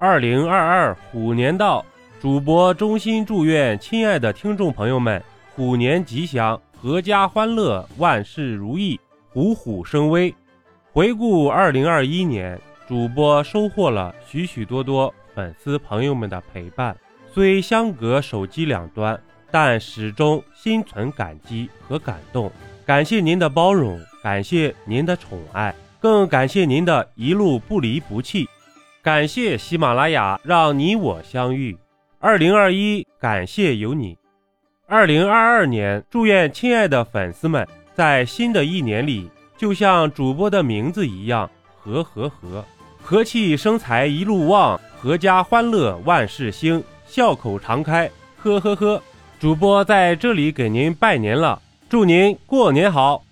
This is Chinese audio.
二零二二虎年到，主播衷心祝愿亲爱的听众朋友们虎年吉祥，阖家欢乐，万事如意，虎虎生威。回顾二零二一年，主播收获了许许多多粉丝朋友们的陪伴，虽相隔手机两端，但始终心存感激和感动。感谢您的包容，感谢您的宠爱，更感谢您的一路不离不弃。感谢喜马拉雅让你我相遇。二零二一，感谢有你。二零二二年，祝愿亲爱的粉丝们在新的一年里，就像主播的名字一样，和和和，和气生财一路旺，阖家欢乐万事兴，笑口常开，呵呵呵。主播在这里给您拜年了。祝您过年好！